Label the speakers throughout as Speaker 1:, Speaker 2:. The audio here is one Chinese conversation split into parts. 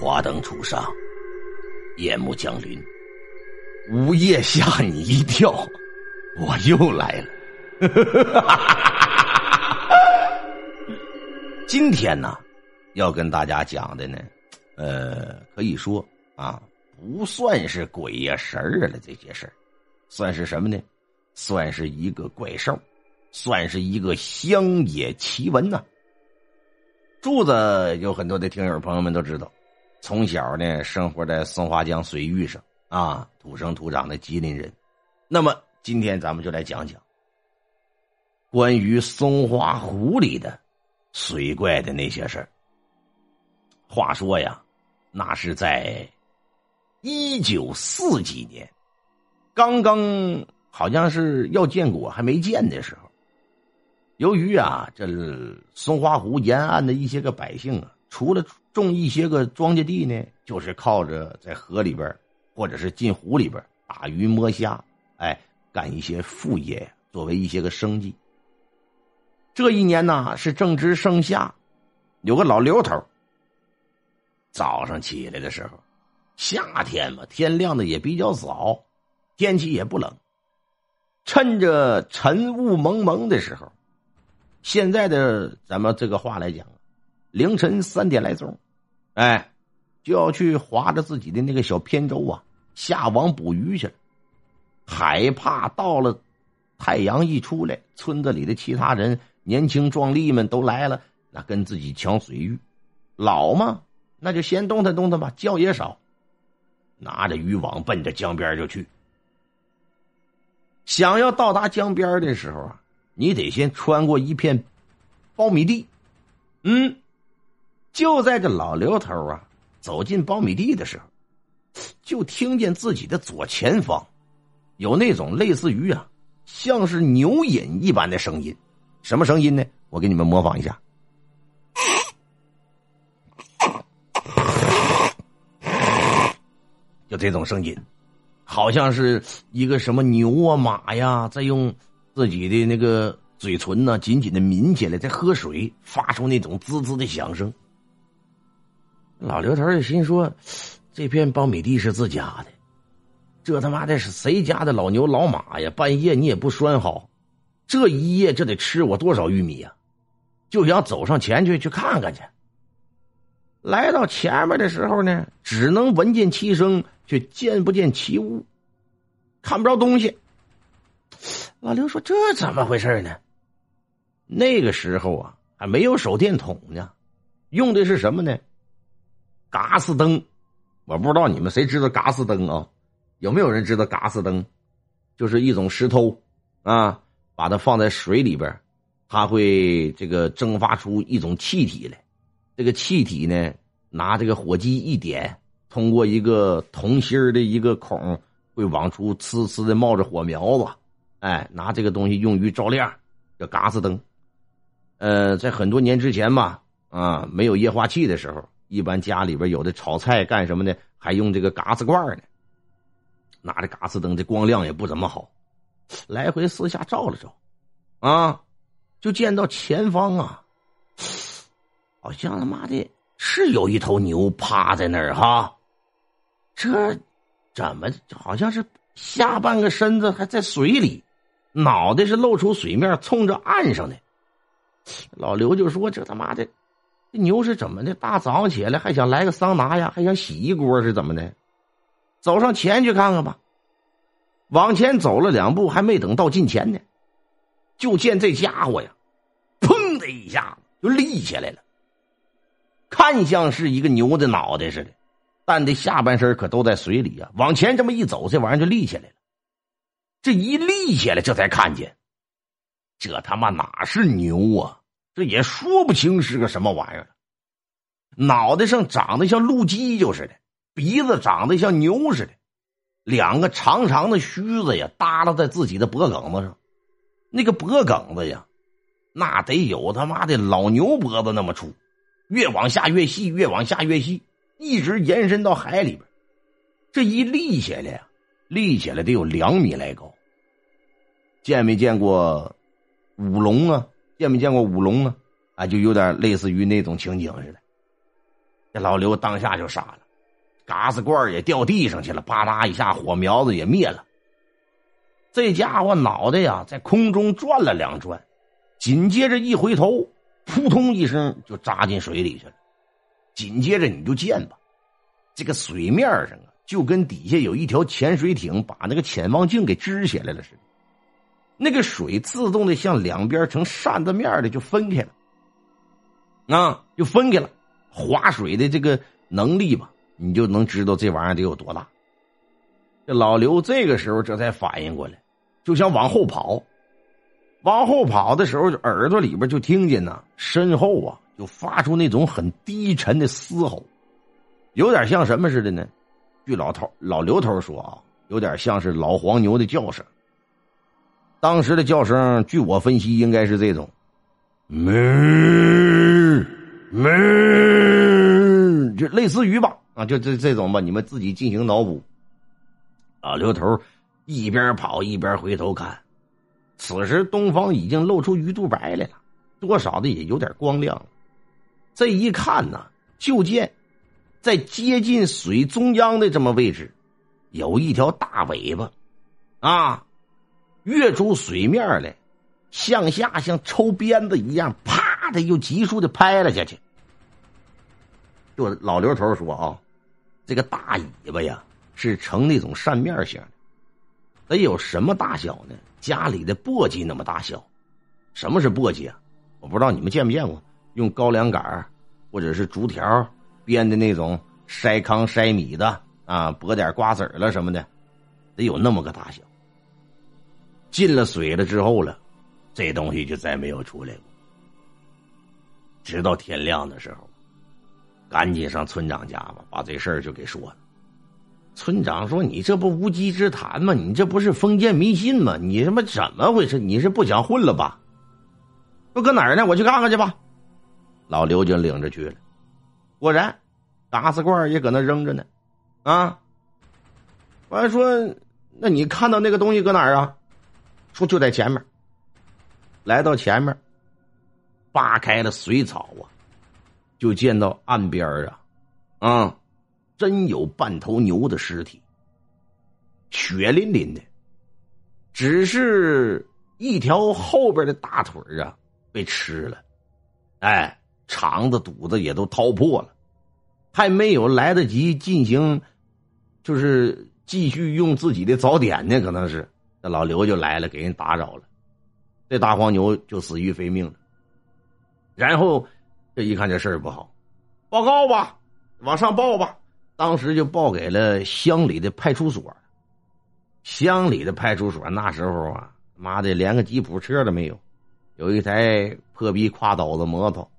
Speaker 1: 华灯初上，夜幕降临，午夜吓你一跳，我又来了。今天呢，要跟大家讲的呢，呃，可以说啊，不算是鬼呀神儿了这些事儿，算是什么呢？算是一个怪兽，算是一个乡野奇闻呐。柱子有很多的听友朋友们都知道。从小呢，生活在松花江水域上啊，土生土长的吉林人。那么今天咱们就来讲讲关于松花湖里的水怪的那些事儿。话说呀，那是在一九四几年，刚刚好像是要建国还没建的时候，由于啊，这松花湖沿岸的一些个百姓啊。除了种一些个庄稼地呢，就是靠着在河里边或者是进湖里边打鱼摸虾，哎，干一些副业，作为一些个生计。这一年呢是正值盛夏，有个老刘头。早上起来的时候，夏天嘛，天亮的也比较早，天气也不冷，趁着晨雾蒙蒙的时候，现在的咱们这个话来讲。凌晨三点来钟，哎，就要去划着自己的那个小扁舟啊，下网捕鱼去了。害怕到了太阳一出来，村子里的其他人年轻壮丽们都来了，那跟自己抢水域。老嘛，那就先动弹动弹吧，觉也少，拿着渔网奔着江边就去。想要到达江边的时候啊，你得先穿过一片苞米地，嗯。就在这老刘头啊走进苞米地的时候，就听见自己的左前方有那种类似于啊，像是牛饮一般的声音。什么声音呢？我给你们模仿一下，就这种声音，好像是一个什么牛啊马呀，在用自己的那个嘴唇呢紧紧的抿起来，在喝水，发出那种滋滋的响声。老刘头就心说：“这片苞米地是自家的，这他妈的是谁家的老牛老马呀？半夜你也不拴好，这一夜这得吃我多少玉米呀？就想走上前去去看看去。来到前面的时候呢，只能闻见其声，却见不见其物，看不着东西。老刘说：‘这怎么回事呢？’那个时候啊，还没有手电筒呢，用的是什么呢？”嘎斯灯，我不知道你们谁知道嘎斯灯啊？有没有人知道嘎斯灯？就是一种石头啊，把它放在水里边，它会这个蒸发出一种气体来。这个气体呢，拿这个火机一点，通过一个铜芯的一个孔，会往出呲呲的冒着火苗子。哎，拿这个东西用于照亮，叫嘎斯灯。呃，在很多年之前吧，啊，没有液化气的时候。一般家里边有的炒菜干什么的？还用这个嘎子罐呢。拿着嘎子灯，这光亮也不怎么好。来回四下照了照，啊，就见到前方啊，好像他妈的是有一头牛趴在那儿哈。这怎么好像是下半个身子还在水里，脑袋是露出水面，冲着岸上的。老刘就说：“这他妈的。”这牛是怎么的？大早上起来还想来个桑拿呀？还想洗一锅是怎么的？走上前去看看吧。往前走了两步，还没等到近前呢，就见这家伙呀，砰的一下就立起来了。看像是一个牛的脑袋似的，但这下半身可都在水里啊。往前这么一走，这玩意儿就立起来了。这一立起来，这才看见，这他妈哪是牛啊？这也说不清是个什么玩意儿，脑袋上长得像鹿犄角似的，鼻子长得像牛似的，两个长长的须子呀耷拉在自己的脖梗子上，那个脖梗子呀，那得有他妈的老牛脖子那么粗，越往下越细，越往下越细，一直延伸到海里边。这一立起来呀，立起来得有两米来高。见没见过舞龙啊？见没见过舞龙呢？啊，就有点类似于那种情景似的。这老刘当下就傻了，嘎子罐也掉地上去了，吧嗒一下火苗子也灭了。这家伙脑袋呀在空中转了两转，紧接着一回头，扑通一声就扎进水里去了。紧接着你就见吧，这个水面上啊，就跟底下有一条潜水艇把那个潜望镜给支起来了似的。那个水自动的向两边成扇子面的就分开了，啊，就分开了。划水的这个能力吧，你就能知道这玩意儿得有多大。这老刘这个时候这才反应过来，就想往后跑。往后跑的时候，耳朵里边就听见呢，身后啊就发出那种很低沉的嘶吼，有点像什么似的呢？据老头老刘头说啊，有点像是老黄牛的叫声。当时的叫声，据我分析，应该是这种，哞哞，就类似于吧，啊，就这这种吧，你们自己进行脑补。老刘头一边跑一边回头看，此时东方已经露出鱼肚白来了，多少的也有点光亮了。这一看呢，就见在接近水中央的这么位置，有一条大尾巴，啊。跃出水面来，向下像抽鞭子一样，啪的又急速的拍了下去。就老刘头说啊，这个大尾巴呀是呈那种扇面形的，得有什么大小呢？家里的簸箕那么大小。什么是簸箕啊？我不知道你们见没见过，用高粱杆或者是竹条编的那种筛糠筛米的啊，剥点瓜子了什么的，得有那么个大小。进了水了之后了，这东西就再没有出来过。直到天亮的时候，赶紧上村长家吧，把这事儿就给说了。村长说：“你这不无稽之谈吗？你这不是封建迷信吗？你他妈怎么回事？你是不想混了吧？都搁哪儿呢？我去看看去吧。”老刘就领着去了。果然，嘎子罐也搁那扔着呢。啊！我还说：“那你看到那个东西搁哪儿啊？”说就在前面，来到前面，扒开了水草啊，就见到岸边啊，啊，真有半头牛的尸体，血淋淋的，只是一条后边的大腿啊被吃了，哎，肠子肚子也都掏破了，还没有来得及进行，就是继续用自己的早点呢，可能是。这老刘就来了，给人打扰了，这大黄牛就死于非命了。然后这一看这事儿不好，报告吧，往上报吧。当时就报给了乡里的派出所。乡里的派出所那时候啊，妈的连个吉普车都没有，有一台破逼挎斗子摩托。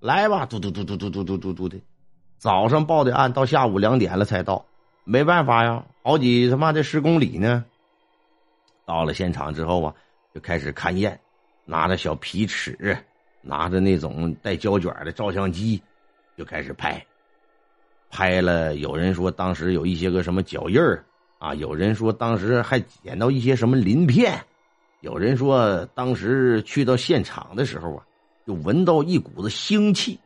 Speaker 1: 来吧，嘟嘟嘟嘟嘟嘟嘟嘟嘟的。早上报的案，到下午两点了才到，没办法呀，好几他妈的十公里呢。到了现场之后啊，就开始勘验，拿着小皮尺，拿着那种带胶卷的照相机，就开始拍。拍了，有人说当时有一些个什么脚印儿啊，有人说当时还捡到一些什么鳞片，有人说当时去到现场的时候啊，就闻到一股子腥气。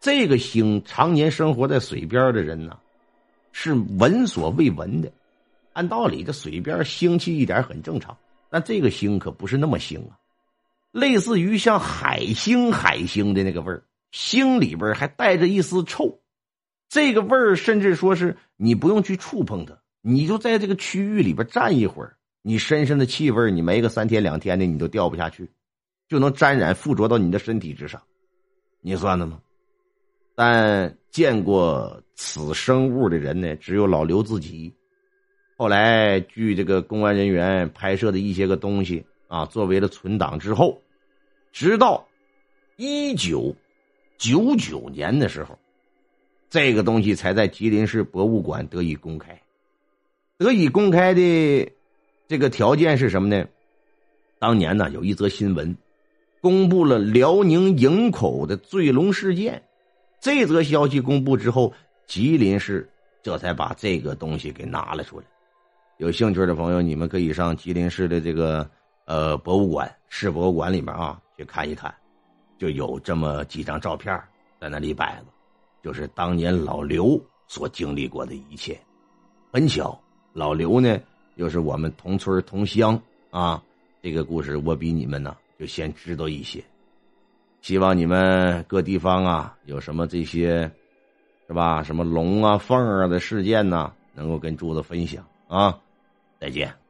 Speaker 1: 这个腥，常年生活在水边的人呢，是闻所未闻的。按道理，这水边腥气一点很正常，但这个腥可不是那么腥啊，类似于像海腥、海腥的那个味儿，腥里边还带着一丝臭，这个味儿甚至说是你不用去触碰它，你就在这个区域里边站一会儿，你身上的气味你没个三天两天的，你都掉不下去，就能沾染附着到你的身体之上，你算的吗？但见过此生物的人呢，只有老刘自己。后来，据这个公安人员拍摄的一些个东西啊，作为了存档之后，直到一九九九年的时候，这个东西才在吉林市博物馆得以公开。得以公开的这个条件是什么呢？当年呢，有一则新闻，公布了辽宁营口的坠龙事件。这则消息公布之后，吉林市这才把这个东西给拿了出来。有兴趣的朋友，你们可以上吉林市的这个呃博物馆市博物馆里面啊去看一看，就有这么几张照片在那里摆着。就是当年老刘所经历过的一切。很巧，老刘呢又是我们同村同乡啊。这个故事我比你们呢就先知道一些。希望你们各地方啊有什么这些，是吧？什么龙啊凤啊的事件呢，能够跟柱子分享啊。再见。